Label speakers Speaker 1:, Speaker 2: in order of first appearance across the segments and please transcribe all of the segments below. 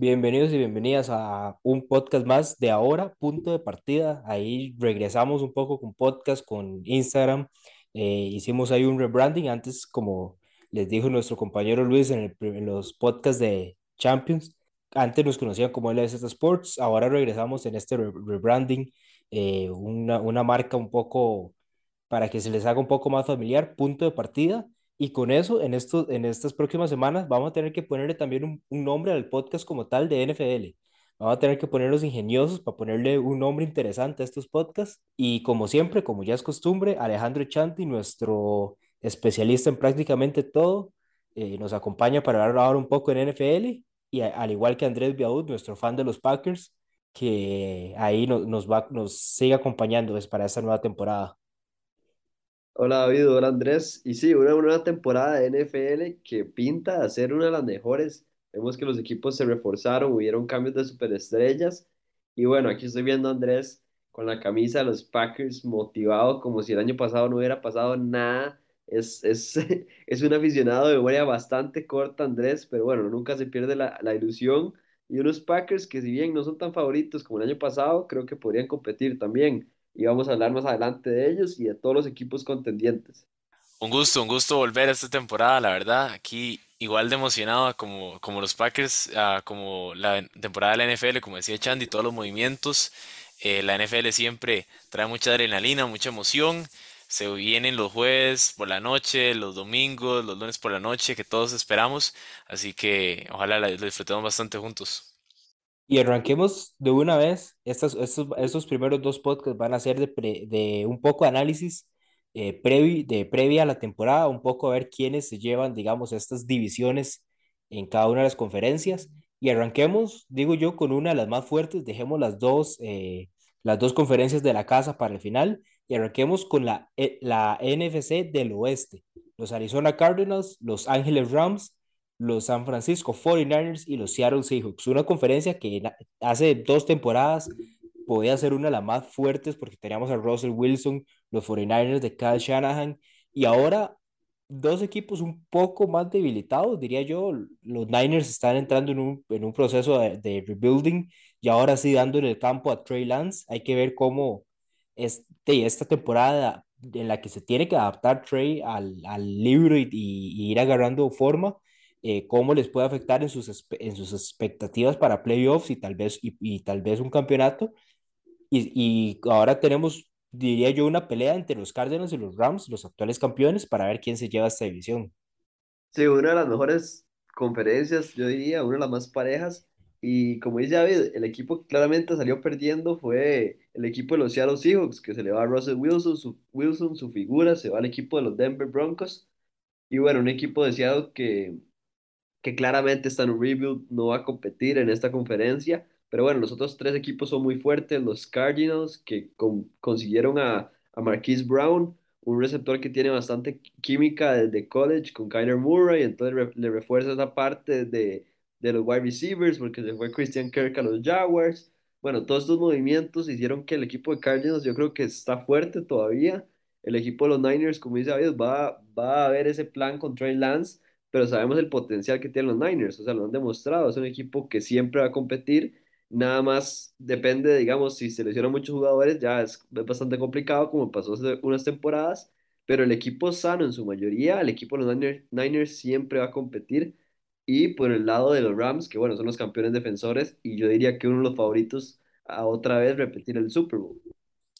Speaker 1: Bienvenidos y bienvenidas a un podcast más de ahora, punto de partida. Ahí regresamos un poco con podcast, con Instagram. Eh, hicimos ahí un rebranding. Antes, como les dijo nuestro compañero Luis en, los podcasts de Champions, antes nos conocían como LZ Sports. Ahora regresamos en este re- rebranding, eh, una, una marca un poco para que se les haga un poco más familiar, punto de partida. Y con eso, en, estos, en estas próximas semanas, vamos a tener que ponerle también un, un nombre al podcast como tal de NFL. Vamos a tener que ponerlos ingeniosos para ponerle un nombre interesante a estos podcasts. Y como siempre, como ya es costumbre, Alejandro Chanti, nuestro especialista en prácticamente todo, eh, nos acompaña para hablar ahora un poco en NFL. Y al igual que Andrés Biaud, nuestro fan de los Packers, que ahí no- nos va, nos sigue acompañando pues, para esta nueva temporada.
Speaker 2: Hola David, hola Andrés. Y sí, una nueva temporada de NFL que pinta a ser una de las mejores. Vemos que los equipos se reforzaron, hubieron cambios de superestrellas. Y bueno, aquí estoy viendo a Andrés con la camisa de los Packers, motivado como si el año pasado no hubiera pasado nada. Es, es, es un aficionado de memoria bastante corta, Andrés, pero bueno, nunca se pierde la, la ilusión. Y unos Packers que si bien no son tan favoritos como el año pasado, creo que podrían competir también y vamos a hablar más adelante de ellos y de todos los equipos contendientes.
Speaker 3: Un gusto, un gusto volver a esta temporada, la verdad. Aquí igual de emocionado como, como los Packers, ah, como la temporada de la NFL, como decía Chandy, todos los movimientos. Eh, la NFL siempre trae mucha adrenalina, mucha emoción. Se vienen los jueves por la noche, los domingos, los lunes por la noche, que todos esperamos. Así que ojalá lo disfrutemos bastante juntos.
Speaker 1: Y arranquemos de una vez. Estos, estos, estos primeros dos podcasts van a ser de, pre- de un poco análisis eh, previ- de previa a la temporada, un poco a ver quiénes se llevan, digamos, estas divisiones en cada una de las conferencias. Y arranquemos, digo yo, con una de las más fuertes. Dejemos las dos, eh, las dos conferencias de la casa para el final y arranquemos con la, eh, la NFC del oeste. Los Arizona Cardinals, los Ángeles Rams los San Francisco 49ers y los Seattle Seahawks. Una conferencia que hace dos temporadas podía ser una de las más fuertes porque teníamos a Russell Wilson, los 49ers de Kyle Shanahan y ahora dos equipos un poco más debilitados, diría yo. Los Niners están entrando en un, en un proceso de, de rebuilding y ahora sí dando en el campo a Trey Lance. Hay que ver cómo este, esta temporada en la que se tiene que adaptar Trey al, al libro y, y- y ir agarrando forma, eh, cómo les puede afectar en sus, en sus expectativas para playoffs y tal vez, y, y tal vez un campeonato. Y, y ahora tenemos, diría yo, una pelea entre los Cardinals y los Rams, los actuales campeones, para ver quién se lleva esta división.
Speaker 2: Sí, una de las mejores conferencias, yo diría, una de las más parejas. Y como dice David, el equipo que claramente salió perdiendo fue el equipo de los Seattle Seahawks, que se le va a Russell Wilson, su, Wilson, su figura, se va al equipo de los Denver Broncos. Y bueno, un equipo de Seattle que que claramente está en rebuild, no va a competir en esta conferencia. Pero bueno, los otros tres equipos son muy fuertes. Los Cardinals, que con- consiguieron a, a Marquise Brown, un receptor que tiene bastante química desde college con Kyler Murray, entonces re- le refuerza esa parte de, de los wide receivers, porque se fue Christian Kirk a los Jaguars. Bueno, todos estos movimientos hicieron que el equipo de Cardinals yo creo que está fuerte todavía. El equipo de los Niners, como dice David, va, va a ver ese plan con Trey Lance pero sabemos el potencial que tienen los Niners, o sea, lo han demostrado, es un equipo que siempre va a competir, nada más depende, digamos, si selecciona muchos jugadores, ya es bastante complicado, como pasó hace unas temporadas, pero el equipo sano en su mayoría, el equipo de los Niners, Niners siempre va a competir, y por el lado de los Rams, que bueno, son los campeones defensores, y yo diría que uno de los favoritos a otra vez repetir el Super Bowl.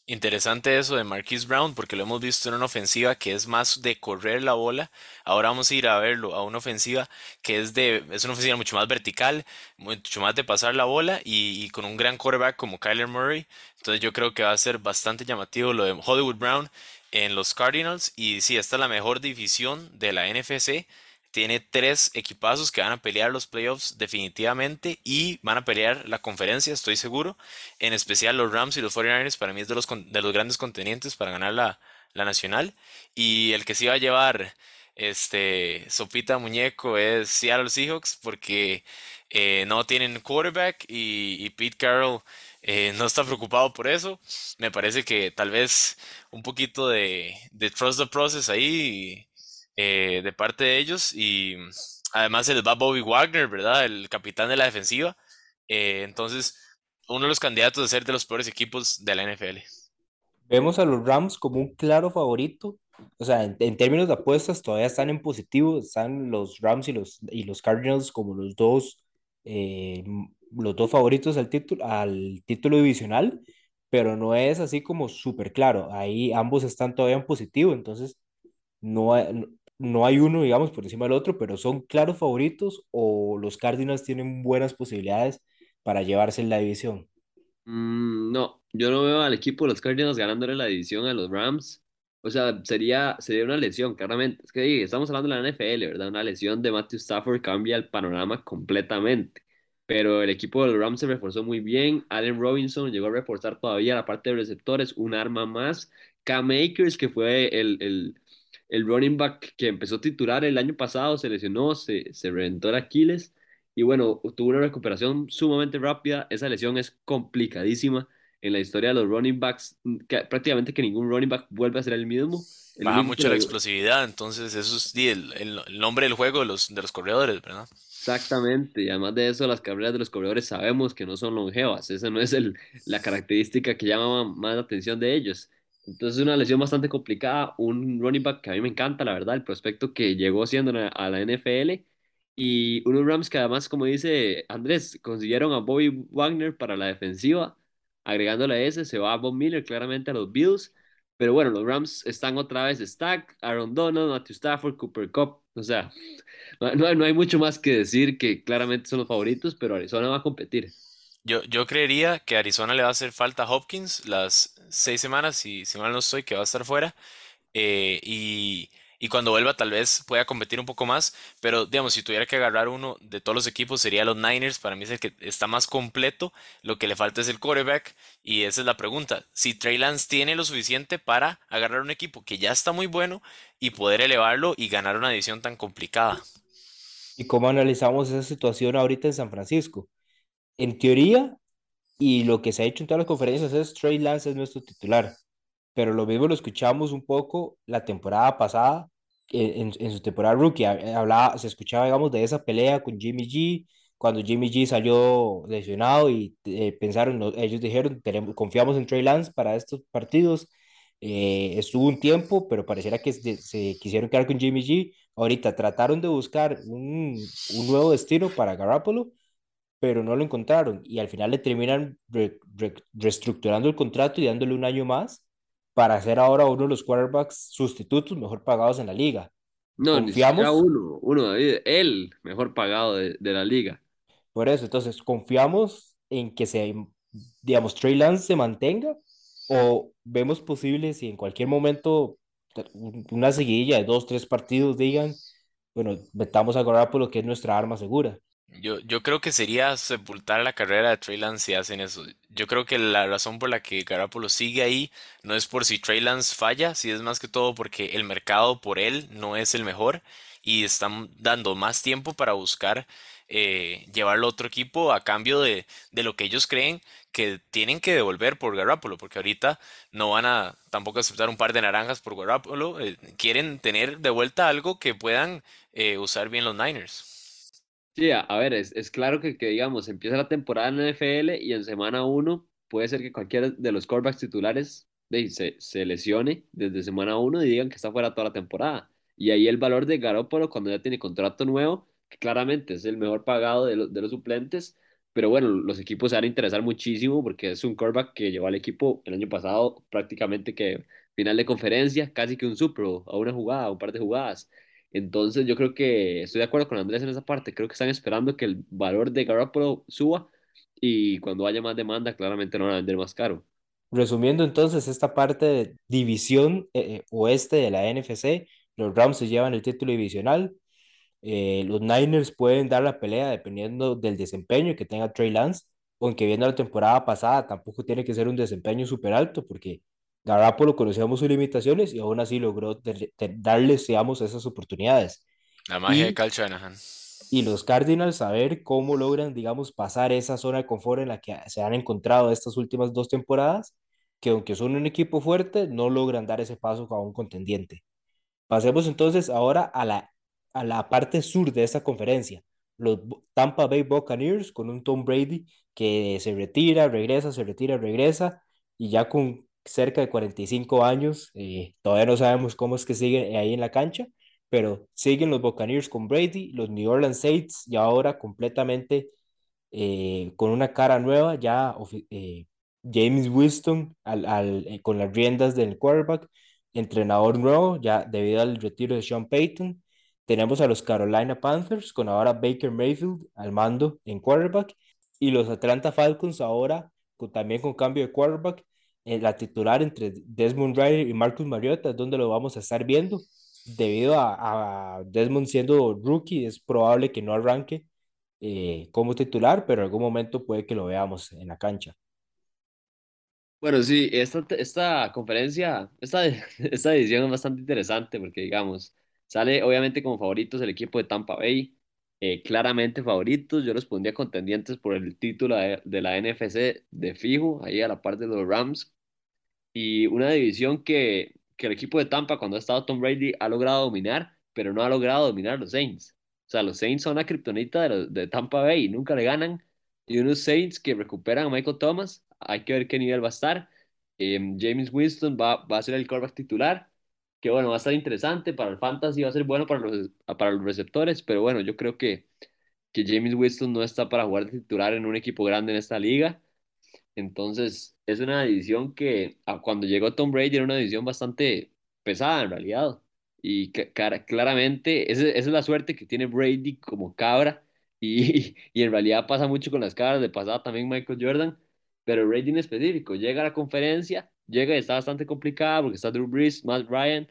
Speaker 3: Interesante eso de Marquise Brown porque lo hemos visto en una ofensiva que es más de correr la bola. Ahora vamos a ir a verlo a una ofensiva que es de es una ofensiva mucho más vertical, mucho más de pasar la bola y, con un gran quarterback como Kyler Murray. Entonces yo creo que va a ser bastante llamativo lo de Hollywood Brown en los Cardinals y sí, esta es la mejor división de la NFC. Tiene tres equipazos que van a pelear los playoffs definitivamente y van a pelear la conferencia, estoy seguro. En especial los Rams y los 49ers para mí es de los, los grandes contendientes para ganar la, la nacional. Y el que sí va a llevar este sopita muñeco es Seattle Seahawks porque eh, no tienen quarterback y, y Pete Carroll eh, no está preocupado por eso. Me parece que tal vez un poquito de, de trust the process ahí eh, de parte de ellos y además se les va Bobby Wagner, ¿verdad? El capitán de la defensiva. Eh, entonces, uno de los candidatos a ser de los peores equipos de la NFL.
Speaker 1: Vemos a los Rams como un claro favorito. O sea, en, términos de apuestas todavía están en positivo. Están los Rams y los, y los Cardinals como los dos, eh, los dos favoritos al título, al título divisional, pero no es así como súper claro. Ahí ambos están todavía en positivo. Entonces, no no hay uno, digamos, por encima del otro, pero son claros favoritos o los Cardinals tienen buenas posibilidades para llevarse la división.
Speaker 2: Mm, no, yo no veo al equipo de los Cardinals ganándole la división a los Rams. O sea, sería, sería una lesión, claramente. Es que estamos hablando de la NFL, ¿verdad? Una lesión de Matthew Stafford cambia el panorama completamente. Pero el equipo de los Rams se reforzó muy bien. Allen Robinson llegó a reforzar todavía la parte de receptores, un arma más. Cam Akers, que fue el, el, el running back que empezó a titular el año pasado, se lesionó, se, se reventó el Aquiles. Y bueno, tuvo una recuperación sumamente rápida. Esa lesión es complicadísima en la historia de los running backs. que- prácticamente que ningún running back vuelve a ser el mismo. El
Speaker 3: Baja mucho la
Speaker 2: lo-
Speaker 3: explosividad, entonces eso es el- el nombre del juego de los, de los corredores, ¿verdad?
Speaker 2: Exactamente, y además de eso, las carreras de los corredores sabemos que no son longevas, esa no es el, la característica que llama más la atención de ellos. Entonces es una lesión bastante complicada, un running back que a mí me encanta, la verdad, el prospecto que llegó siendo a la NFL, y unos Rams que además, como dice Andrés, consiguieron a Bobby Wagner para la defensiva, agregándole a ese, se va a Von Miller claramente a los Bills, pero bueno, los Rams están otra vez Stack, Aaron Donald, Matthew Stafford, Cooper Cup, o sea... No, no hay mucho más que decir que claramente son los favoritos, pero Arizona va a competir.
Speaker 3: Yo, yo creería que a Arizona le va a hacer falta a Hopkins las seis semanas, si, si mal no estoy, que va a estar fuera. eh, y, y cuando vuelva tal vez pueda competir un poco más, pero digamos, si tuviera que agarrar uno de todos los equipos sería los Niners, para mí es el que está más completo, lo que le falta es el quarterback y esa es la pregunta, si Trey Lance tiene lo suficiente para agarrar un equipo que ya está muy bueno y poder elevarlo y ganar una división tan complicada.
Speaker 1: ¿Y cómo analizamos esa situación ahorita en San Francisco? En teoría, y lo que se ha hecho en todas las conferencias es Trey Lance es nuestro titular, pero lo mismo lo escuchamos un poco la temporada pasada, en, en- su temporada rookie, ha- hablaba, se escuchaba, digamos, de esa pelea con Jimmy G, cuando Jimmy G salió lesionado y eh, pensaron, ellos dijeron, tenemos, confiamos en Trey Lance para estos partidos, eh, estuvo un tiempo, pero pareciera que se, se quisieron quedar con Jimmy G, ahorita trataron de buscar un, un nuevo destino para Garoppolo, pero no lo encontraron y al final le terminan re- re- reestructurando el contrato y dándole un año más para ser ahora uno de los quarterbacks sustitutos mejor pagados en la liga.
Speaker 2: No, ni
Speaker 1: Confiamos,
Speaker 2: uno, uno, David, el mejor pagado de, de la liga.
Speaker 1: por eso, entonces confiamos en que se, digamos, Trey Lance se mantenga o vemos posible si en cualquier momento un- una seguidilla de dos, tres partidos digan, bueno, metamos a Garoppolo que es nuestra arma segura.
Speaker 3: Yo, yo creo que sería sepultar la carrera de Trey Lance si hacen eso. Yo creo que la razón por la que Garoppolo sigue ahí no es por si Trey Lance falla, si es más que todo porque el mercado por él no es el mejor y están dando más tiempo para buscar eh, llevarlo a otro equipo a cambio de, de lo que ellos creen que tienen que devolver por Garoppolo, porque ahorita no van a tampoco aceptar un par de naranjas por Garoppolo, eh, quieren tener de vuelta algo que puedan eh, usar bien los Niners.
Speaker 2: Sí, a, ver, es, es claro que, que, digamos, empieza la temporada en la NFL y en semana uno puede ser que cualquiera de los quarterbacks titulares de, se, se lesione desde semana uno y digan que está fuera toda la temporada. Y ahí el valor de Garoppolo cuando ya tiene contrato nuevo, que claramente es el mejor pagado de, lo- de los suplentes, pero bueno, los equipos se van a interesar muchísimo porque es un quarterback que llevó al equipo el año pasado prácticamente que final de conferencia, casi que un Super Bowl, a una jugada, un par de jugadas. Entonces yo creo que estoy de acuerdo con Andrés en esa parte. Creo que están esperando que el valor de Garoppolo suba y cuando haya más demanda, claramente no van a vender más caro.
Speaker 1: Resumiendo entonces esta parte de división eh, eh, oeste de la NFC, los Rams se llevan el título divisional, eh, los Niners pueden dar la pelea dependiendo del desempeño que tenga Trey Lance, aunque viendo la temporada pasada tampoco tiene que ser un desempeño súper alto porque Garoppolo conocíamos sus limitaciones y aún así logró de- de- darles, digamos, esas oportunidades.
Speaker 3: La magia de Kyle Shanahan.
Speaker 1: y los Cardinals a ver cómo logran, digamos, pasar esa zona de confort en la que se han encontrado estas últimas dos temporadas, que aunque son un equipo fuerte, no logran dar ese paso a un contendiente. Pasemos entonces ahora a la, a la parte sur de esta conferencia. los Tampa Bay Buccaneers con un Tom Brady que se retira, regresa, se retira, regresa y ya con cerca de 45 años, eh, todavía no sabemos cómo es que sigue ahí en la cancha, pero siguen los Buccaneers con Brady, los New Orleans Saints y ahora completamente eh, con una cara nueva, ya eh, James Winston al, al, con las riendas del quarterback, entrenador nuevo, ya debido al retiro de Sean Payton. Tenemos a los Carolina Panthers con ahora Baker Mayfield al mando en quarterback y los Atlanta Falcons ahora con, también con cambio de quarterback. Eh, la titular entre Desmond Ryder y Marcus Mariota es donde lo vamos a estar viendo. Debido a, a Desmond siendo rookie, es probable que no arranque eh, como titular, pero en algún momento puede que lo veamos en la cancha.
Speaker 2: Bueno, sí, esta, esta conferencia, esta, esta edición es bastante interesante porque, digamos, sale obviamente como favoritos el equipo de Tampa Bay, eh, claramente favoritos, yo los pondría contendientes por el título de, la NFC de fijo, ahí a la par de los Rams, y una división que, que el equipo de Tampa, cuando ha estado Tom Brady, ha logrado dominar, pero no ha logrado dominar los Saints. O sea, los Saints son la kriptonita de, de Tampa Bay nunca le ganan. Y unos Saints que recuperan a Michael Thomas, hay que ver qué nivel va a estar. Em, James Winston va, va a ser el quarterback titular, que bueno, va a estar interesante para el fantasy, va a ser bueno para los, para los receptores, pero bueno, yo creo que, que James Winston no está para jugar de titular en un equipo grande en esta liga. Entonces, es una división que cuando llegó Tom Brady era una división bastante pesada en realidad. Y claramente, esa, es la suerte que tiene Brady como cabra. Y, y en realidad pasa mucho con las cabras de pasada también Michael Jordan. Pero Brady en específico llega a la conferencia, llega y está bastante complicada porque está Drew Brees, Matt Ryan.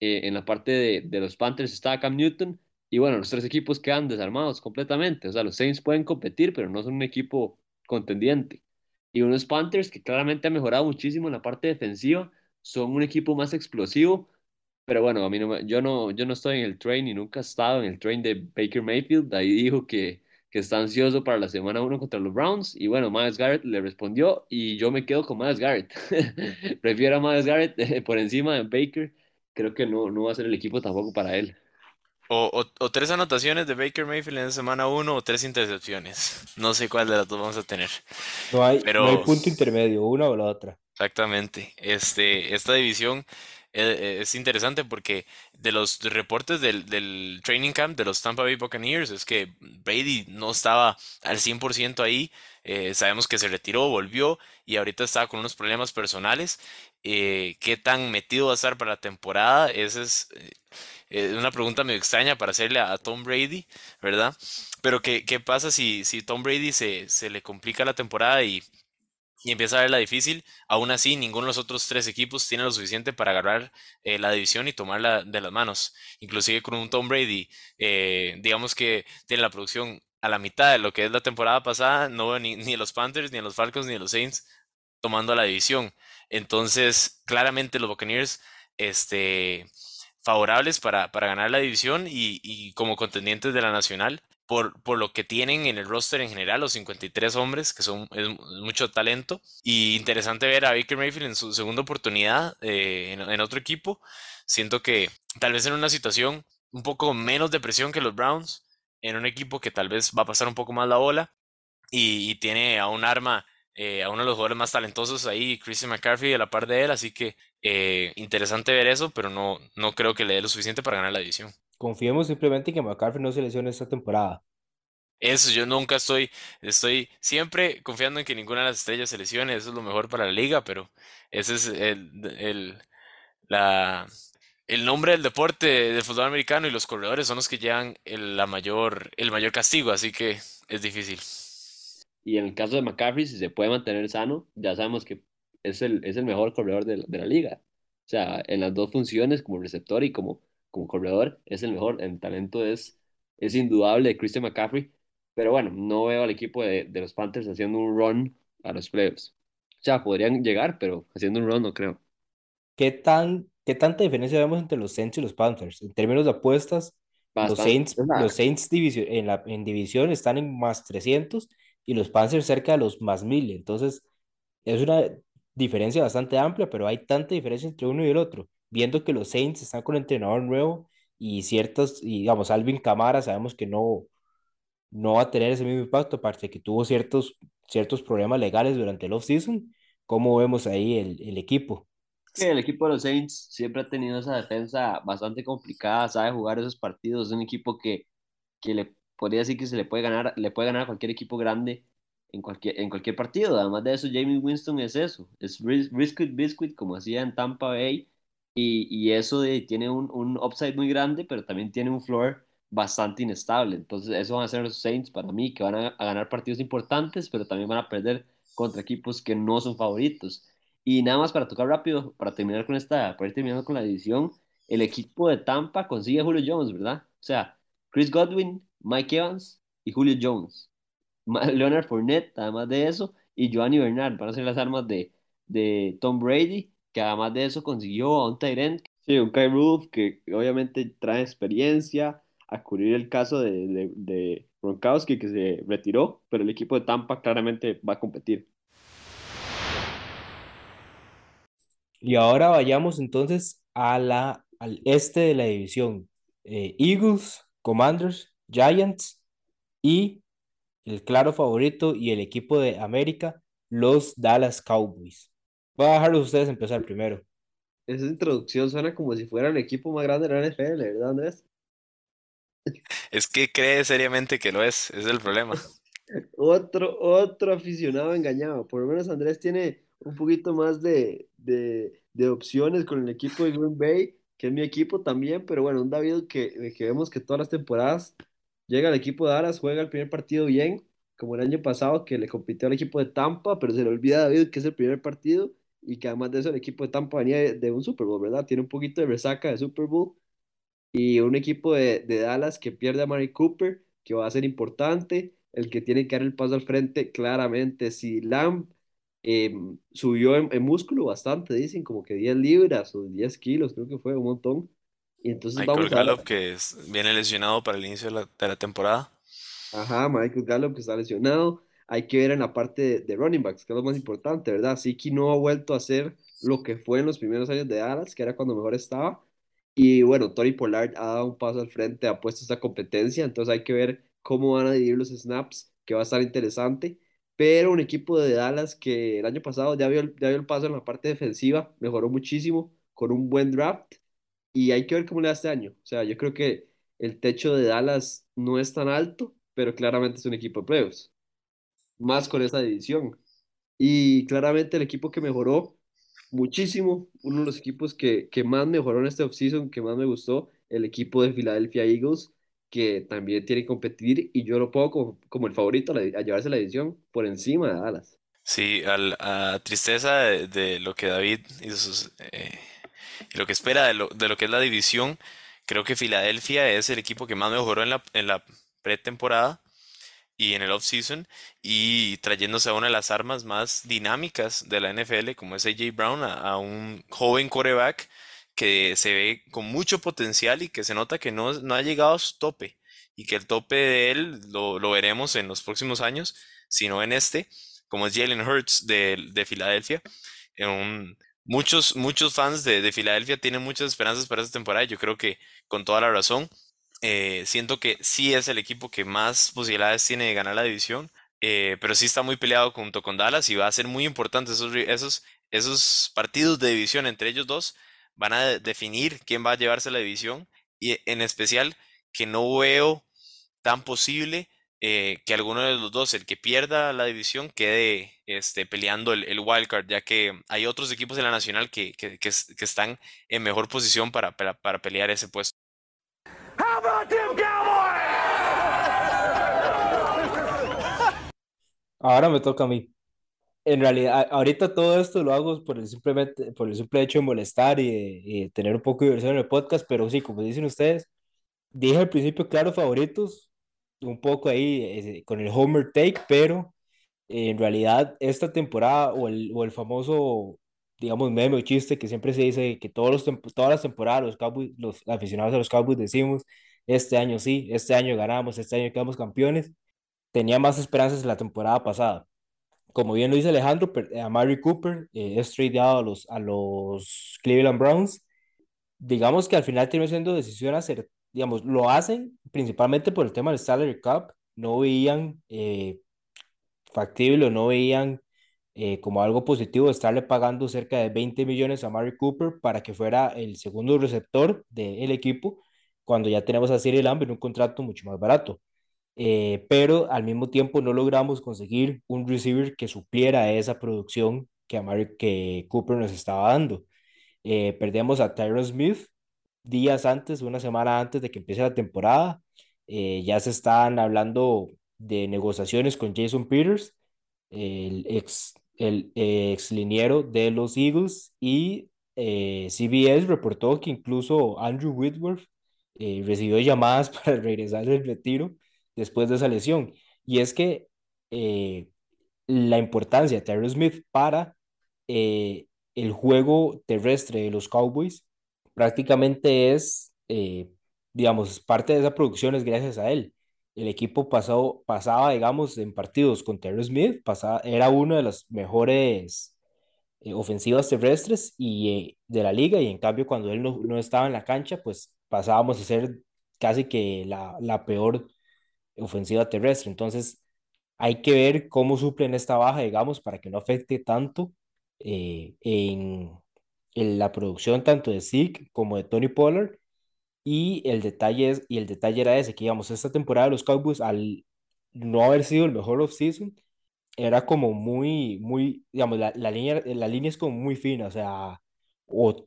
Speaker 2: Eh, en la parte de, de los Panthers está Cam Newton. Y bueno, los tres equipos quedan desarmados completamente. O sea, los Saints pueden competir, pero no son un equipo contendiente y unos Panthers que claramente han mejorado muchísimo en la parte defensiva, son un equipo más explosivo, pero bueno, a mí no, yo, no, yo no estoy en el train y nunca he estado en el train de Baker Mayfield, ahí dijo que, que está ansioso para la semana 1 contra los Browns, y bueno, Miles Garrett le respondió, y yo me quedo con Miles Garrett, prefiero a Miles Garrett por encima de Baker, creo que no, no va a ser el equipo tampoco para él.
Speaker 3: O, o, tres anotaciones de Baker Mayfield en la semana 1 o tres intercepciones. No sé cuál de las dos vamos a tener.
Speaker 1: No hay, no hay punto intermedio, una o la otra.
Speaker 3: Exactamente. Este, esta división eh, es interesante porque de los reportes del, del, training camp de los Tampa Bay Buccaneers es que Brady no estaba al 100% ahí. Eh, sabemos que se retiró, volvió y ahorita estaba con unos problemas personales. Eh, ¿qué tan metido va a estar para la temporada? Esa es una pregunta medio extraña para hacerle a, Tom Brady, ¿verdad? Pero ¿qué, qué pasa si, si Tom Brady se, se le complica la temporada y y empieza a verla difícil. Aún así, ninguno de los otros tres equipos tiene lo suficiente para agarrar eh, la división y tomarla de las manos. Inclusive con un Tom Brady, eh, digamos que tiene la producción a la mitad de lo que es la temporada pasada, no veo ni, ni los Panthers, ni los Falcons, ni los Saints tomando la división. Entonces, claramente los Buccaneers, este, favorables para, para ganar la división y, y como contendientes de la nacional por, por, lo que tienen en el roster en general, los 53 hombres, que son es, mucho talento. Y interesante ver a Baker Mayfield en su segunda oportunidad eh, en, otro equipo. Siento que tal vez en una situación un poco menos de presión que los Browns, en un equipo que tal vez va a pasar un poco más la bola y, y tiene a un arma, eh, a uno de los jugadores más talentosos ahí, Christian McCarthy, a la par de él. Así que eh, interesante ver eso, pero no, no creo que le dé lo suficiente para ganar la división.
Speaker 1: Confiemos simplemente en que McCarthy no se lesione esta temporada.
Speaker 3: Eso, yo nunca estoy, estoy siempre confiando en que ninguna de las estrellas se lesione, eso es lo mejor para la liga, pero ese es el, el, la, el nombre del deporte del fútbol americano y los corredores son los que llevan el, la mayor, el mayor castigo, así que es difícil.
Speaker 2: Y en el caso de McCaffrey, si se puede mantener sano, ya sabemos que es el, es el mejor corredor de, de la liga. O sea, en las dos funciones, como receptor y como como corredor, es el mejor. El talento es, es indudable de Christian McCaffrey. Pero bueno, no veo al equipo de, de los Panthers haciendo un run a los playoffs. O sea, podrían llegar, pero haciendo un run no creo.
Speaker 1: ¿Qué, tan, qué tanta diferencia vemos entre los Saints y los Panthers? En términos de apuestas, los Saints, los Saints división, en, la, en división están en más 300 y los Panthers cerca de los más 1000. Entonces, es una diferencia bastante amplia, pero hay tanta diferencia entre uno y el otro viendo que los Saints están con entrenador nuevo y ciertos, y digamos, Alvin Camara, sabemos que no, no va a tener ese mismo impacto, aparte que tuvo ciertos, ciertos problemas legales durante el off-season. ¿Cómo vemos ahí el, el equipo?
Speaker 4: que el equipo de los Saints siempre ha tenido esa defensa bastante complicada, sabe jugar esos partidos, es un equipo que, que le podría decir que se le puede ganar, le puede ganar a cualquier equipo grande en cualquier, en cualquier partido. Además de eso, Jamie Winston es eso, es Biscuit Biscuit como hacía en Tampa Bay y, y eso de, tiene un, un upside muy grande, pero también tiene un floor bastante inestable. Entonces, eso van a ser los Saints para mí, que van a, a ganar partidos importantes, pero también van a perder contra equipos que no son favoritos. Y nada más para tocar rápido, para terminar con esta, para ir terminando con la división, el equipo de Tampa consigue a Julio Jones, ¿verdad? O sea, Chris Godwin, Mike Evans y Julio Jones. Leonard Fournette, además de eso, y Giovanni Bernard van a ser las armas de, de Tom Brady, que además de eso consiguió a un Tyrant. Sí, un Kai que obviamente trae experiencia a cubrir el caso de, de, de Gronkowski que se retiró, pero el equipo de Tampa claramente va a competir.
Speaker 1: Y ahora vayamos entonces a la, al este de la división. Eh, Eagles, Commanders, Giants y el claro favorito y el equipo de América, los Dallas Cowboys. Voy a dejarlos ustedes empezar primero.
Speaker 2: Esa introducción suena como si fuera el equipo más grande de la NFL, ¿verdad, Andrés?
Speaker 3: Es que cree seriamente que lo es, ese es el problema.
Speaker 2: Otro, otro aficionado engañado. Por lo menos Andrés tiene un poquito más de, de, de opciones con el equipo de Green Bay, que es mi equipo también, pero bueno, un David que, que vemos que todas las temporadas llega al equipo de Dallas, juega el primer partido bien, como el año pasado que le compitió al equipo de Tampa, pero se le olvida a David que es el primer partido y que además de eso el equipo de Tampa venía de, un Super Bowl, ¿verdad? Tiene un poquito de resaca de Super Bowl y un equipo de, de Dallas que pierde a Mari Cooper, que va a ser importante, el que tiene que dar el paso al frente claramente, si Lamb eh, subió en, en, músculo bastante, dicen, como que 10 libras o 10 kilos, creo que fue un montón. Y entonces
Speaker 3: Michael
Speaker 2: vamos a
Speaker 3: Gallup, que es- viene lesionado para el inicio de la, de la temporada.
Speaker 2: Ajá, Michael Gallup que está lesionado. Hay que ver en la parte de, de running backs, que es lo más importante, ¿verdad? Siki no ha vuelto a ser lo que fue en los primeros años de Dallas, que era cuando mejor estaba. Y bueno, Tony Pollard ha dado un paso al frente, ha puesto esta competencia, entonces hay que ver cómo van a dividir los snaps, que va a estar interesante. Pero un equipo de Dallas que el año pasado ya vio ya vio el paso en la parte defensiva, mejoró muchísimo con un buen draft y hay que ver cómo le da este año. O sea, yo creo que el techo de Dallas no es tan alto, pero claramente es un equipo de playoffs, más con esa división. Y claramente el equipo que mejoró muchísimo, uno de los equipos que, que más mejoró en este offseason, que más me gustó, el equipo de Philadelphia Eagles, que también tiene que competir y yo lo pongo como, como el favorito a, la- a llevarse la división por encima de Dallas.
Speaker 3: Sí, al- a tristeza de, de lo que David y, sus, eh, y lo que espera de lo, de lo que es la división, creo que Filadelfia es el equipo que más mejoró en la, en la pretemporada y en el off-season y trayéndose a una de las armas más dinámicas de la NFL, como es AJ Brown, a, un joven quarterback que se ve con mucho potencial y que se nota que no, no ha llegado a su tope y que el tope de él lo, lo veremos en los próximos años, sino en este, como es Jalen Hurts de, de Filadelfia. En un- muchos, muchos fans de, de Filadelfia tienen muchas esperanzas para esta temporada yo creo que con toda la razón. Eh, siento que sí es el equipo que más posibilidades tiene de ganar la división, eh, pero sí está muy peleado junto con Dallas y va a ser muy importante esos, esos, esos partidos de división entre ellos dos van a de- definir quién va a llevarse la división y en especial que no veo tan posible eh, que alguno de los dos, el que pierda la división, quede este, peleando el, el wild card, ya que hay otros equipos en la nacional que, que, que que están en mejor posición para, para, para pelear ese puesto.
Speaker 1: Ahora me toca a mí. En realidad, ahorita todo esto lo hago por el, simplemente, por el simple hecho de molestar y de, y de tener un poco de diversión en el podcast, pero sí, como dicen ustedes, dije al principio, claro, favoritos, un poco ahí eh, con el Homer Take, pero eh, en realidad esta temporada o el, o el famoso, digamos, meme o chiste que siempre se dice que todos los todas las temporadas los Cowboys, los aficionados a los Cowboys decimos, este año sí, este año ganamos, este año quedamos campeones, tenía más esperanzas la temporada pasada como bien lo dice Alejandro, per- a Mary Cooper eh, es tradeado a los, a los Cleveland Browns. Digamos que al final terminó siendo decisión hacer, digamos, lo hacen principalmente por el tema del salary cap no veían eh, factible o no veían eh, como algo positivo estarle pagando cerca de 20 millones a Mari Cooper para que fuera el segundo receptor del equipo, cuando ya tenemos a Cyril Lamb en un contrato mucho más barato. Eh, pero al mismo tiempo no logramos conseguir un receiver que supliera esa producción que, Amari, que Cooper nos estaba dando. Eh, perdemos a Tyron Smith días antes, una semana antes de que empiece la temporada. Eh, ya se están hablando de negociaciones con Jason Peters, el ex, el liniero de los Eagles, y CBS reportó que incluso Andrew Whitworth recibió llamadas para regresar del retiro después de esa lesión. Y es que eh, la importancia de Terry Smith para eh, el juego terrestre de los Cowboys prácticamente es, eh, digamos, parte de esa producción es gracias a él. El equipo pasado, pasaba, digamos, en partidos con Terry Smith, pasaba, era una de las mejores ofensivas terrestres y, de la liga y en cambio cuando él no, no, estaba en la cancha, pues pasábamos a ser casi que la, la peor ofensiva terrestre. Entonces, hay que ver cómo suplen esta baja, digamos, para que no afecte tanto eh, en, en, la producción tanto de Zeke como de Tony Pollard. Y el detalle, es, y el detalle era ese, que digamos, esta temporada de los Cowboys, al no haber sido el mejor off-season, era como muy, muy, digamos, la, la, línea, la línea es como muy fina, o sea, o,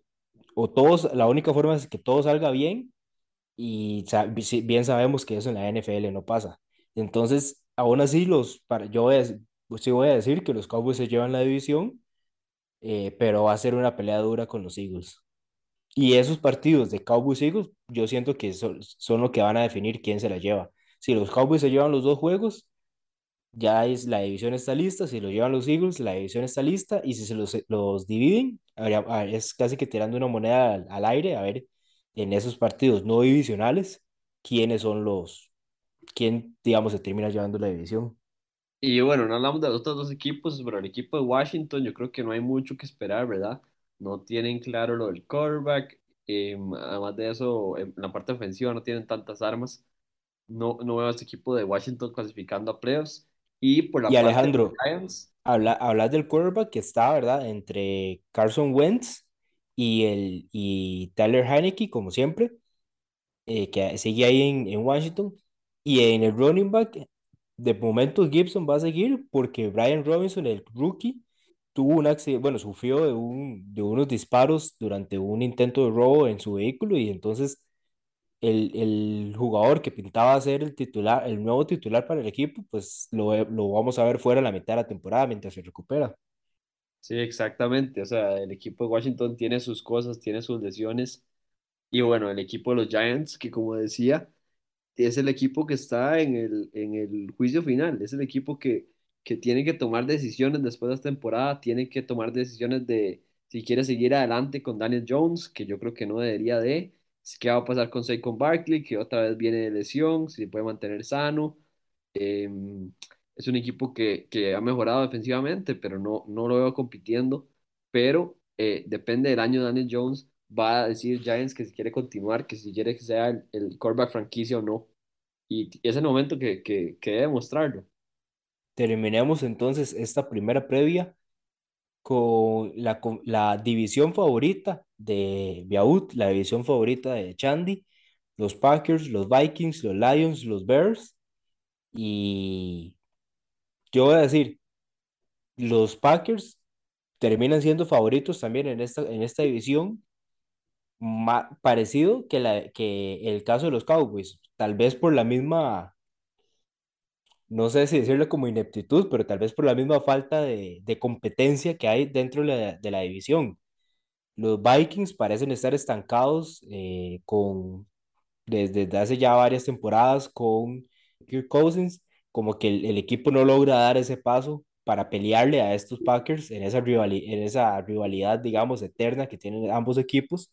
Speaker 1: o todos, la única forma es que todo salga bien y bien sabemos que eso en la NFL no pasa. Entonces, aún así, los, para, yo voy a, sí voy a decir que los Cowboys se llevan la división, eh, pero va a ser una pelea dura con los Eagles. Y esos partidos de Cowboys Eagles, yo siento que son, son lo que van a definir quién se la lleva. Si los Cowboys se llevan los dos juegos, ya es, la división está lista. Si lo llevan los Eagles, la división está lista. Y si se los, los dividen, es casi que tirando una moneda al, al aire, a ver en esos partidos no divisionales, quiénes son los, quién, digamos, se termina llevando la división.
Speaker 2: Y bueno, no hablamos de los otros dos equipos, pero el equipo de Washington yo creo que no hay mucho que esperar, ¿verdad? No tienen claro lo del quarterback, eh, además de eso, en la parte ofensiva no tienen tantas armas. No, no veo a este equipo de Washington clasificando a playoffs. Y por la
Speaker 1: y
Speaker 2: parte
Speaker 1: Alejandro,
Speaker 2: de Giants,
Speaker 1: habla, hablas del quarterback que está, ¿verdad? Entre Carson Wentz y, el, y Tyler Heineke, como siempre, eh, que sigue ahí en, en, Washington. Y en el running back, de momento Gibson va a seguir porque Brian Robinson, el rookie, tuvo un accidente, bueno, sufrió de, un, de unos disparos durante un intento de robo en su vehículo y entonces el, el jugador que pintaba ser el titular, el nuevo titular para el equipo, pues lo, lo vamos a ver fuera la mitad de la temporada mientras se recupera.
Speaker 2: Sí, exactamente. O sea, el equipo de Washington tiene sus cosas, tiene sus lesiones. Y bueno, el equipo de los Giants, que como decía, es el equipo que está en el, en el juicio final. Es el equipo que, que tiene que tomar decisiones después de esta temporada. Tiene que tomar decisiones de si quiere seguir adelante con Daniel Jones, que yo creo que no debería de. ¿Qué va a pasar con Saquon Barkley, que otra vez viene de lesión? Si se puede mantener sano. Eh, es un equipo que, que, ha mejorado defensivamente, pero no, no lo veo compitiendo. Pero eh, depende del año, Daniel Jones va a decir Giants que si quiere continuar, que si quiere que sea el, el quarterback franquicia o no. Y es el momento que, que, que debe mostrarlo.
Speaker 1: Terminemos entonces esta primera previa con la, con la división favorita de Biaut, la división favorita de Chandy, los Packers, los Vikings, los Lions, los Bears. Y yo voy a decir, los Packers terminan siendo favoritos también en esta, en esta división, parecido que, la, que el caso de los Cowboys, tal vez por la misma, no sé si decirlo como ineptitud, pero tal vez por la misma falta de, de competencia que hay dentro de la, de la, división. Los Vikings parecen estar estancados eh, con, desde, desde hace ya varias temporadas con Kirk Cousins como que el, el, equipo no logra dar ese paso para pelearle a estos Packers en esa, rivalidad, en esa rivalidad, digamos, eterna que tienen ambos equipos.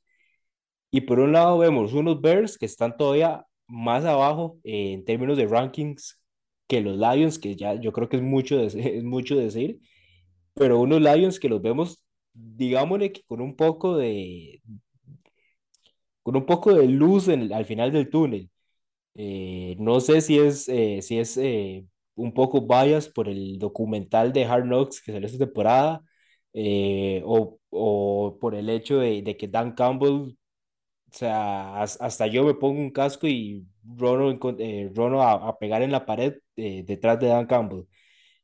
Speaker 1: Y por un lado vemos unos Bears que están todavía más abajo eh, en términos de rankings que los Lions, que ya yo creo que es mucho, de, es mucho decir, pero unos Lions que los vemos, digámosle que con un poco de, con un poco de luz en, al final del túnel. Eh, no sé si es, eh, si es eh, un poco bias por el documental de Hard Knocks que salió esta temporada eh, o, o por el hecho de, de que Dan Campbell, o sea, has- hasta yo me pongo un casco y rono, eh, rono a, a pegar en la pared eh, detrás de Dan Campbell.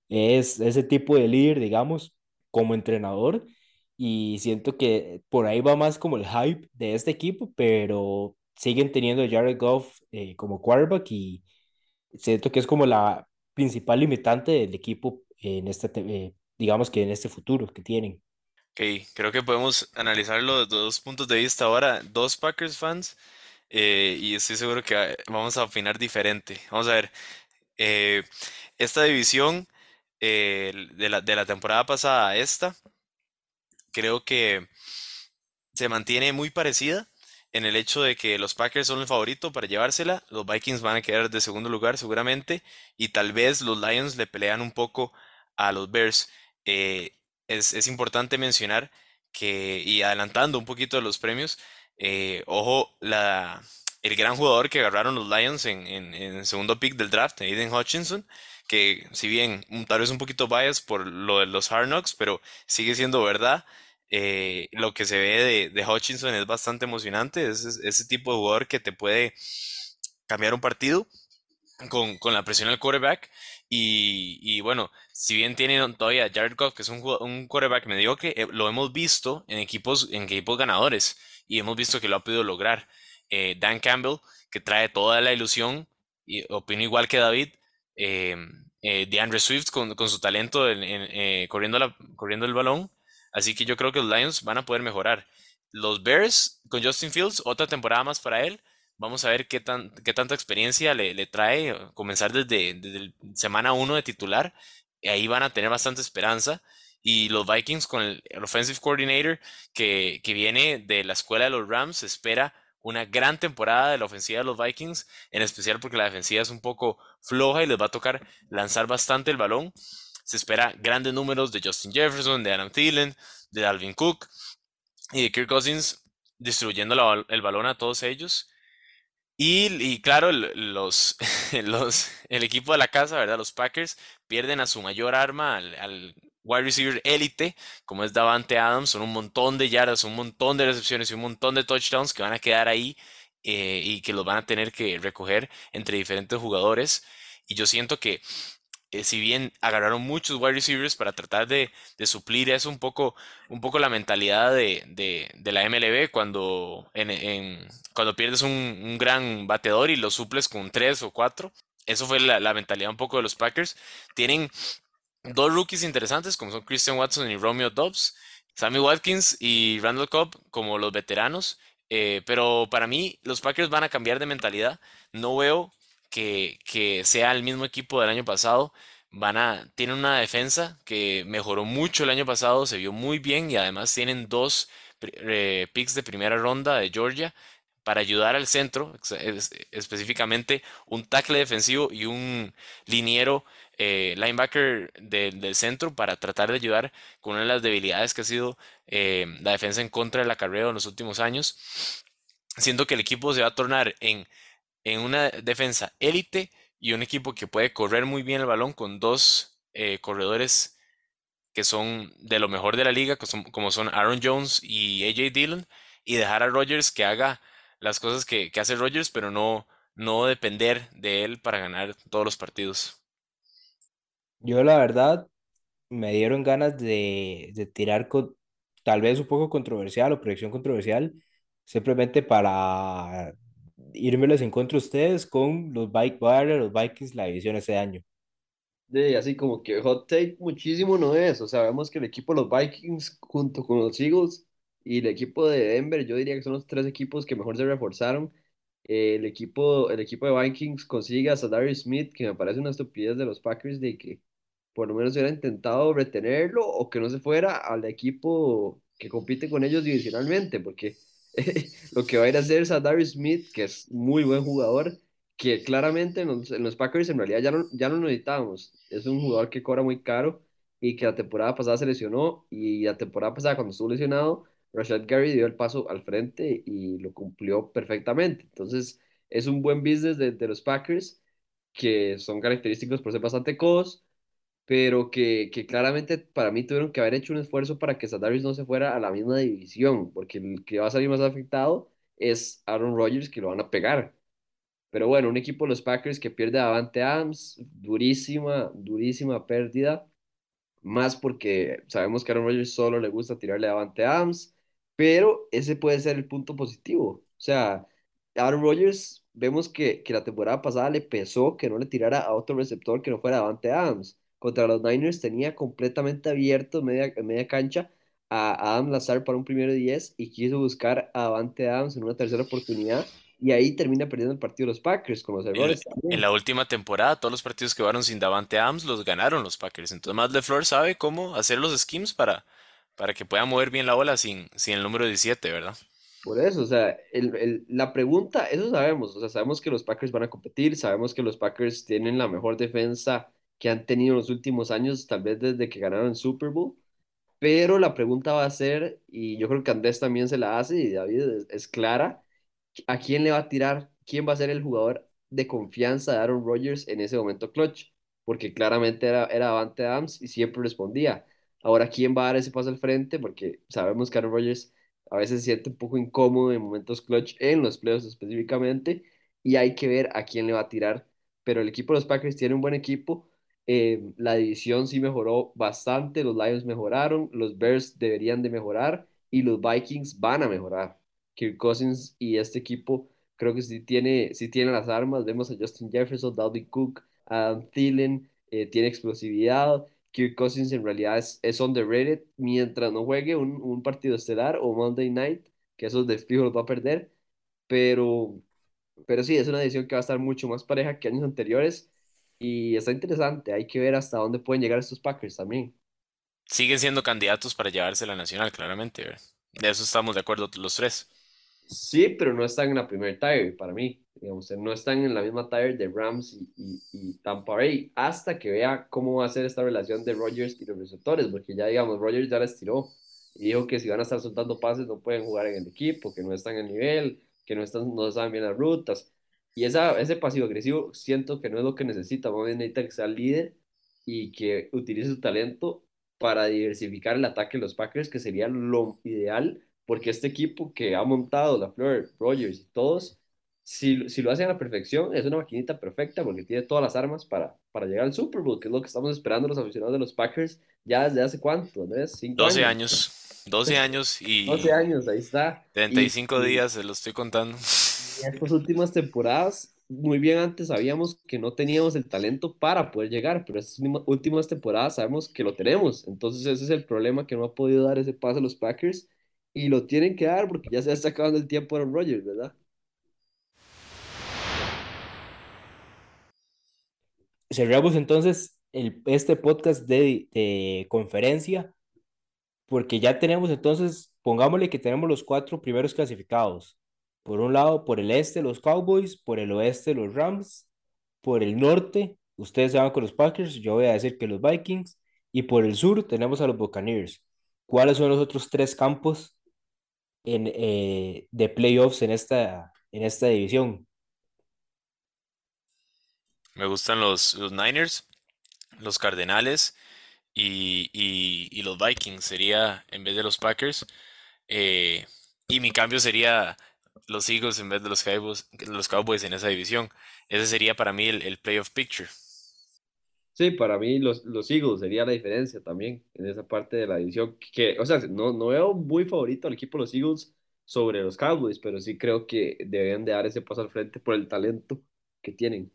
Speaker 1: Es ese tipo de líder, digamos, como entrenador. Y siento que por ahí va más como el hype de este equipo, pero siguen teniendo a Jared Goff eh, como quarterback y siento que es como la principal limitante del equipo en este, te- eh, digamos que en este futuro que tienen.
Speaker 3: Creo que podemos analizarlo desde dos puntos de vista ahora, dos Packers fans, eh, y estoy seguro que eh, vamos a opinar diferente. Vamos a ver, eh, esta división de la, de la temporada pasada a esta, creo que se mantiene muy parecida en el hecho de que los Packers son el favorito para llevársela, los Vikings van a quedar de segundo lugar seguramente y tal vez los Lions le pelean un poco a los Bears. Es, es importante mencionar que, y adelantando un poquito de los premios, eh, ojo, la, el gran jugador que agarraron los Lions en, en, en el segundo pick del draft, Aiden Hutchinson, que si bien tal vez un poquito bias por lo de los Hard Knocks, pero sigue siendo verdad eh, lo que se ve de, de Hutchinson es bastante emocionante. Es, es- ese tipo de jugador que te puede cambiar un partido con, con la presión del quarterback. Y, y bueno, si bien tienen todavía Jared Goff, que es un, un quarterback mediocre, eh, lo hemos visto en equipos, en equipos ganadores y hemos visto que lo ha podido lograr. Eh, Dan Campbell, que trae toda la ilusión, y opino igual que David. Eh, eh, DeAndre Swift con, con su talento en- en, eh, corriendo, la, corriendo el balón. Así que yo creo que los Lions van a poder mejorar. Los Bears con Justin Fields, otra temporada más para él. Vamos a ver qué, tan, qué tanta experiencia le, le trae comenzar desde, desde semana uno de titular. Ahí van a tener bastante esperanza. Y los Vikings con el, offensive coordinator que, que viene de la escuela de los Rams, espera una gran temporada de la ofensiva de los Vikings, en especial porque la defensiva es un poco floja y les va a tocar lanzar bastante el balón. Se espera grandes números de Justin Jefferson, de Adam Thielen, de Dalvin Cook y de Kirk Cousins distribuyendo la el balón a todos ellos. Y, claro, los, los, el equipo de la casa, ¿verdad? Los Packers pierden a su mayor arma, al, al wide receiver élite, como es Davante Adams. Son un montón de yardas, un montón de recepciones y un montón de touchdowns que van a quedar ahí eh, y que los van a tener que recoger entre diferentes jugadores. Y yo siento que eh, si bien agarraron muchos wide receivers para tratar de, suplir eso un poco, un poco la mentalidad de, de- la MLB cuando, cuando pierdes un, gran bateador y lo suples con tres o cuatro. Eso fue la, la mentalidad un poco de los Packers. Tienen dos rookies interesantes como son Christian Watson y Romeo Dobbs, Sammy Watkins y Randall Cobb como los veteranos. eh, pero para mí los Packers van a cambiar de mentalidad. No veo que, sea el mismo equipo del año pasado. Van a, tienen una defensa que mejoró mucho el año pasado, se vio muy bien y además tienen dos eh, picks de primera ronda de Georgia para ayudar al centro, específicamente un tackle defensivo y un liniero eh, linebacker de- del centro para tratar de ayudar con una de las debilidades que ha sido eh, la defensa en contra de la carrera en los últimos años. Siento que el equipo se va a tornar en en una defensa élite y un equipo que puede correr muy bien el balón con dos eh, corredores que son de lo mejor de la liga, como son Aaron Jones y AJ Dillon, y dejar a Rodgers que haga las cosas que, que hace Rodgers, pero no, no depender de él para ganar todos los partidos.
Speaker 1: Yo la verdad me dieron ganas de, de tirar con tal vez un poco controversial o proyección controversial, simplemente para irmeles en contra de ustedes con los Bike los Vikings, la división ese año.
Speaker 2: De, así como que hot take muchísimo no es, o sea, vemos que el equipo de los Vikings junto con los Eagles y el equipo de Denver, yo diría que son los tres equipos que mejor se reforzaron. Eh, el equipo, el equipo de Vikings consigue a Darius Smith, que me parece una estupidez de los Packers de que por lo menos hubiera intentado retenerlo o que no se fuera al equipo que compite con ellos divisionalmente, porque lo que va a ir a hacer Darius Smith, que es muy buen jugador que claramente en los, en los Packers en realidad ya no, ya no necesitábamos. Es un jugador que cobra muy caro y que la temporada pasada se lesionó y la temporada pasada cuando estuvo lesionado, Rashad Gary dio el paso al frente y lo cumplió perfectamente. Entonces, es un buen business de, de los Packers, que son característicos por ser bastante codos, pero que, que claramente para mí tuvieron que haber hecho un esfuerzo para que Sadaris no se fuera a la misma división, porque el que va a salir más afectado es Aaron Rodgers, que lo van a pegar. Pero bueno, un equipo de los Packers que pierde a Davante Adams, durísima, durísima pérdida más porque sabemos que a Aaron Rodgers solo le gusta tirarle a Davante Adams, pero ese puede ser el punto positivo. O sea, Aaron Rodgers vemos que, que la temporada pasada le pesó que no le tirara a otro receptor que no fuera Davante Adams. Contra los Niners tenía completamente abierto media, media cancha a Adam Lazar para un primero 10 y quiso buscar a Davante Adams en una tercera oportunidad y ahí termina perdiendo el partido los Packers con los
Speaker 3: En,
Speaker 2: errores
Speaker 3: en
Speaker 2: también.
Speaker 3: la última temporada, todos los partidos que jugaron sin Davante Adams los ganaron los Packers. Entonces, Matt LeFleur sabe cómo hacer los schemes para, para que pueda mover bien la bola sin, sin el número 17, ¿verdad?
Speaker 2: Por eso, o sea, el, el- la pregunta, eso sabemos, o sea, sabemos que los Packers van a competir, sabemos que los Packers tienen la mejor defensa que han tenido en los últimos años, tal vez desde que ganaron el Super Bowl, pero la pregunta va a ser, y yo creo que Andrés también se la hace, y David es, clara, ¿a quién le va a tirar? ¿Quién va a ser el jugador de confianza de Aaron Rodgers en ese momento clutch? Porque claramente era, era Davante Adams y siempre respondía. Ahora, ¿quién va a dar ese paso al frente? Porque sabemos que Aaron Rodgers a veces se siente un poco incómodo en momentos clutch, en los playoffs específicamente, y hay que ver a quién le va a tirar. Pero el equipo de los Packers tiene un buen equipo. Eh, la división sí mejoró bastante, los Lions mejoraron, los Bears deberían de mejorar y los Vikings van a mejorar. Kirk Cousins y este equipo creo que sí tiene, sí tiene las armas. Vemos a Justin Jefferson, Dalvin Cook, Adam Thielen, eh, tiene explosividad. Kirk Cousins en realidad es, es underrated mientras no juegue un, un partido estelar o Monday Night, que esos de fijo los va a perder. Pero, pero sí, es una decisión que va a estar mucho más pareja que años anteriores y está interesante. Hay que ver hasta dónde pueden llegar estos Packers también.
Speaker 3: Siguen siendo candidatos para llevarse la nacional, claramente. De eso estamos de acuerdo los tres.
Speaker 2: Sí, pero no están en la primer tier para mí. Digamos, no están en la misma tier de Rams y, y, y Tampa Bay hasta que vea cómo va a ser esta relación de Rodgers y los receptores, porque ya, digamos, Rodgers ya les tiró y dijo que si van a estar soltando pases no pueden jugar en el equipo, que no están en nivel, que no, están, no saben bien las rutas. Y esa, ese pasivo agresivo siento que no es lo que necesita. Más bien necesita que sea líder y que utilice su talento para diversificar el ataque de los Packers, que sería lo ideal porque este equipo que ha montado la Fleur, Rogers y todos, si, si lo hacen a la perfección, es una maquinita perfecta porque tiene todas las armas para, para llegar al Super Bowl, que es lo que estamos esperando los aficionados de los Packers ya desde hace cuánto, ¿no es? Cinco
Speaker 3: 12
Speaker 2: años,
Speaker 3: años. 12 años
Speaker 2: 12
Speaker 3: y
Speaker 2: años, ahí está. Y,
Speaker 3: 35
Speaker 2: y
Speaker 3: días, se lo estoy contando.
Speaker 2: Y estas últimas temporadas, muy bien antes sabíamos que no teníamos el talento para poder llegar, pero estas últimas temporadas sabemos que lo tenemos. Entonces ese es el problema que no ha podido dar ese paso a los Packers y lo tienen que dar porque ya se está acabando el tiempo de Aaron Rodgers, ¿verdad?
Speaker 1: Cerramos entonces el, este podcast de, de conferencia, porque ya tenemos entonces, pongámosle que tenemos los cuatro primeros clasificados. Por un lado, por el este, los Cowboys, por el oeste, los Rams, por el norte, ustedes se van con los Packers, yo voy a decir que los Vikings, y por el sur tenemos a los Buccaneers. ¿Cuáles son los otros tres campos en, eh, de playoffs en esta, en esta división?
Speaker 3: Me gustan los, los Niners, los Cardenales y, y- y los Vikings. Sería en vez de los Packers. Eh, y mi cambio sería los Eagles en vez de los Cowboys, los Cowboys en esa división. Ese sería para mí el, el playoff picture.
Speaker 2: Sí, para mí los, los Eagles sería la diferencia también en esa parte de la división. Que, o sea, no, no veo muy favorito al equipo de los Eagles sobre los Cowboys, pero sí creo que deberían de dar ese paso al frente por el talento que tienen.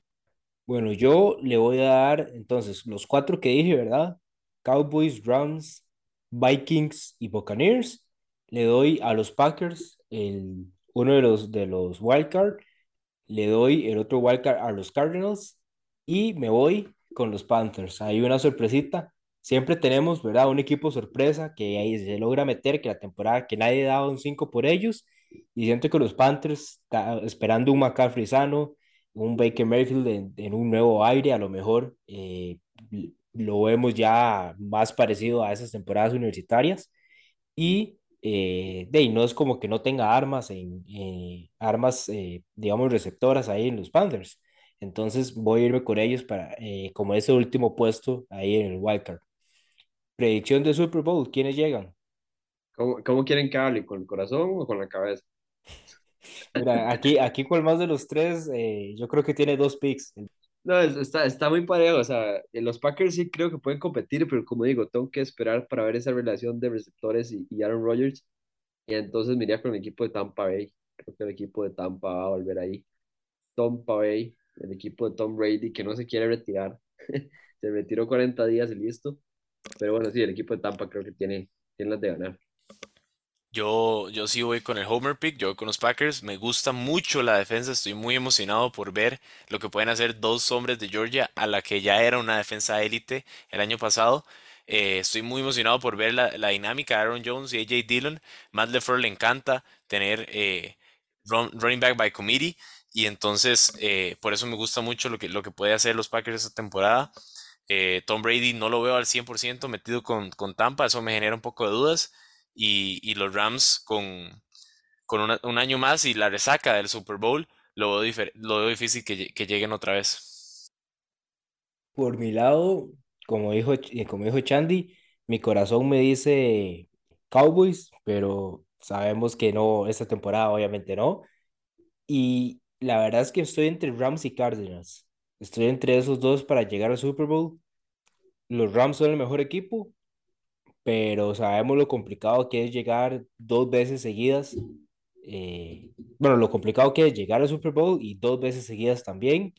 Speaker 1: Bueno, yo le voy a dar entonces los cuatro que dije, ¿verdad? Cowboys, Rams, Vikings y Buccaneers. Le doy a los Packers el, uno de los, de los wildcard. Le doy el otro wildcard a los Cardinals. Y me voy con los Panthers. Hay una sorpresita. Siempre tenemos, ¿verdad? Un equipo sorpresa que ahí se logra meter, que la temporada que nadie daba un 5 por ellos. Y siento que los Panthers, está esperando un McCaffrey sano un Baker Mayfield en, en un nuevo aire, a lo mejor eh, lo vemos ya más parecido a esas temporadas universitarias. Y eh, de ahí no es como que no tenga armas, en, eh, armas, eh, digamos, receptoras ahí en los Panthers. Entonces voy a irme con ellos para como ese último puesto ahí en el wildcard. Predicción de Super Bowl, ¿quiénes llegan?
Speaker 2: ¿Cómo, cómo quieren que hable? ¿Con el corazón o con la cabeza?
Speaker 1: Mira, aquí, aquí con más de los tres, eh, yo creo que tiene dos picks.
Speaker 2: No, es- está, está muy parejo. O sea, eh, los Packers sí creo que pueden competir, pero como digo, tengo que esperar para ver esa relación de receptores y, y Aaron Rodgers. Y entonces me iría con el equipo de Tampa Bay. Creo que el equipo de Tampa va a volver ahí. Tampa Bay, el equipo de Tom Brady, que no se quiere retirar. Se retiró 40 días y listo. Pero bueno, sí, el equipo de Tampa creo que tiene, tiene las de ganar.
Speaker 3: Yo, yo sí voy con el Homer pick, yo voy con los Packers. Me gusta mucho la defensa, estoy muy emocionado por ver lo que pueden hacer dos hombres de Georgia a la que ya era una defensa élite el año pasado. Eh, estoy muy emocionado por ver la, la dinámica de Aaron Jones y AJ Dillon. Matt LeFleur le encanta tener eh, run- running back by committee y entonces eh, por eso me gusta mucho lo que, lo que puede hacer los Packers esta temporada. Tom Brady no lo veo al 100% metido con, con Tampa, eso me genera un poco de dudas. Y, los Rams con, con un año más y la resaca del Super Bowl, lo veo, lo veo difícil que, que lleguen otra vez.
Speaker 1: Por mi lado, como dijo, eh, como dijo Chandy, mi corazón me dice Cowboys, pero sabemos que no, esta temporada obviamente no. Y la verdad es que estoy entre Rams y Cardinals. Estoy entre esos dos para llegar al Super Bowl. Los Rams son el mejor equipo, pero sabemos lo complicado que es llegar dos veces seguidas. eh, bueno, lo complicado que es llegar al Super Bowl y dos veces seguidas también.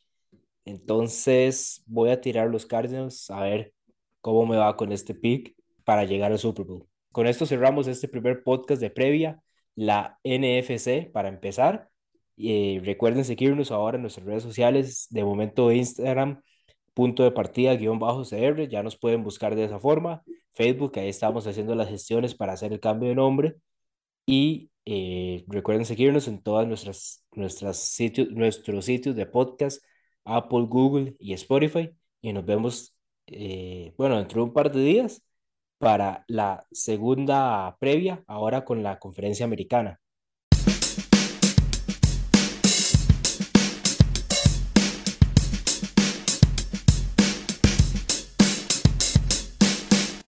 Speaker 1: Entonces voy a tirar los Cardinals a ver cómo me va con este pick para llegar al Super Bowl. Con esto cerramos este primer podcast de previa, la NFC, para empezar. Eh, recuerden seguirnos ahora en nuestras redes sociales, de momento Instagram, punto de partida, guion bajo CR, ya nos pueden buscar de esa forma. Facebook, ahí estamos haciendo las gestiones para hacer el cambio de nombre. Y eh, recuerden seguirnos en todas nuestras, nuestras sitios, nuestros sitios de podcast, Apple, Google y Spotify. Y nos vemos, eh, bueno, dentro de un par de días para la segunda previa, ahora con la conferencia americana.